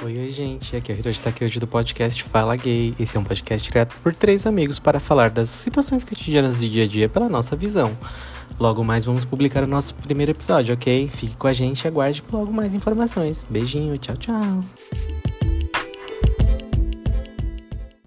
Oi, oi, gente. Aqui é o Hiroshi tá Takeuchi do podcast Fala Gay. Esse é um podcast criado por três amigos para falar das situações cotidianas do dia a dia pela nossa visão. Logo mais vamos publicar o nosso primeiro episódio, ok? Fique com a gente e aguarde logo mais informações. Beijinho, tchau, tchau.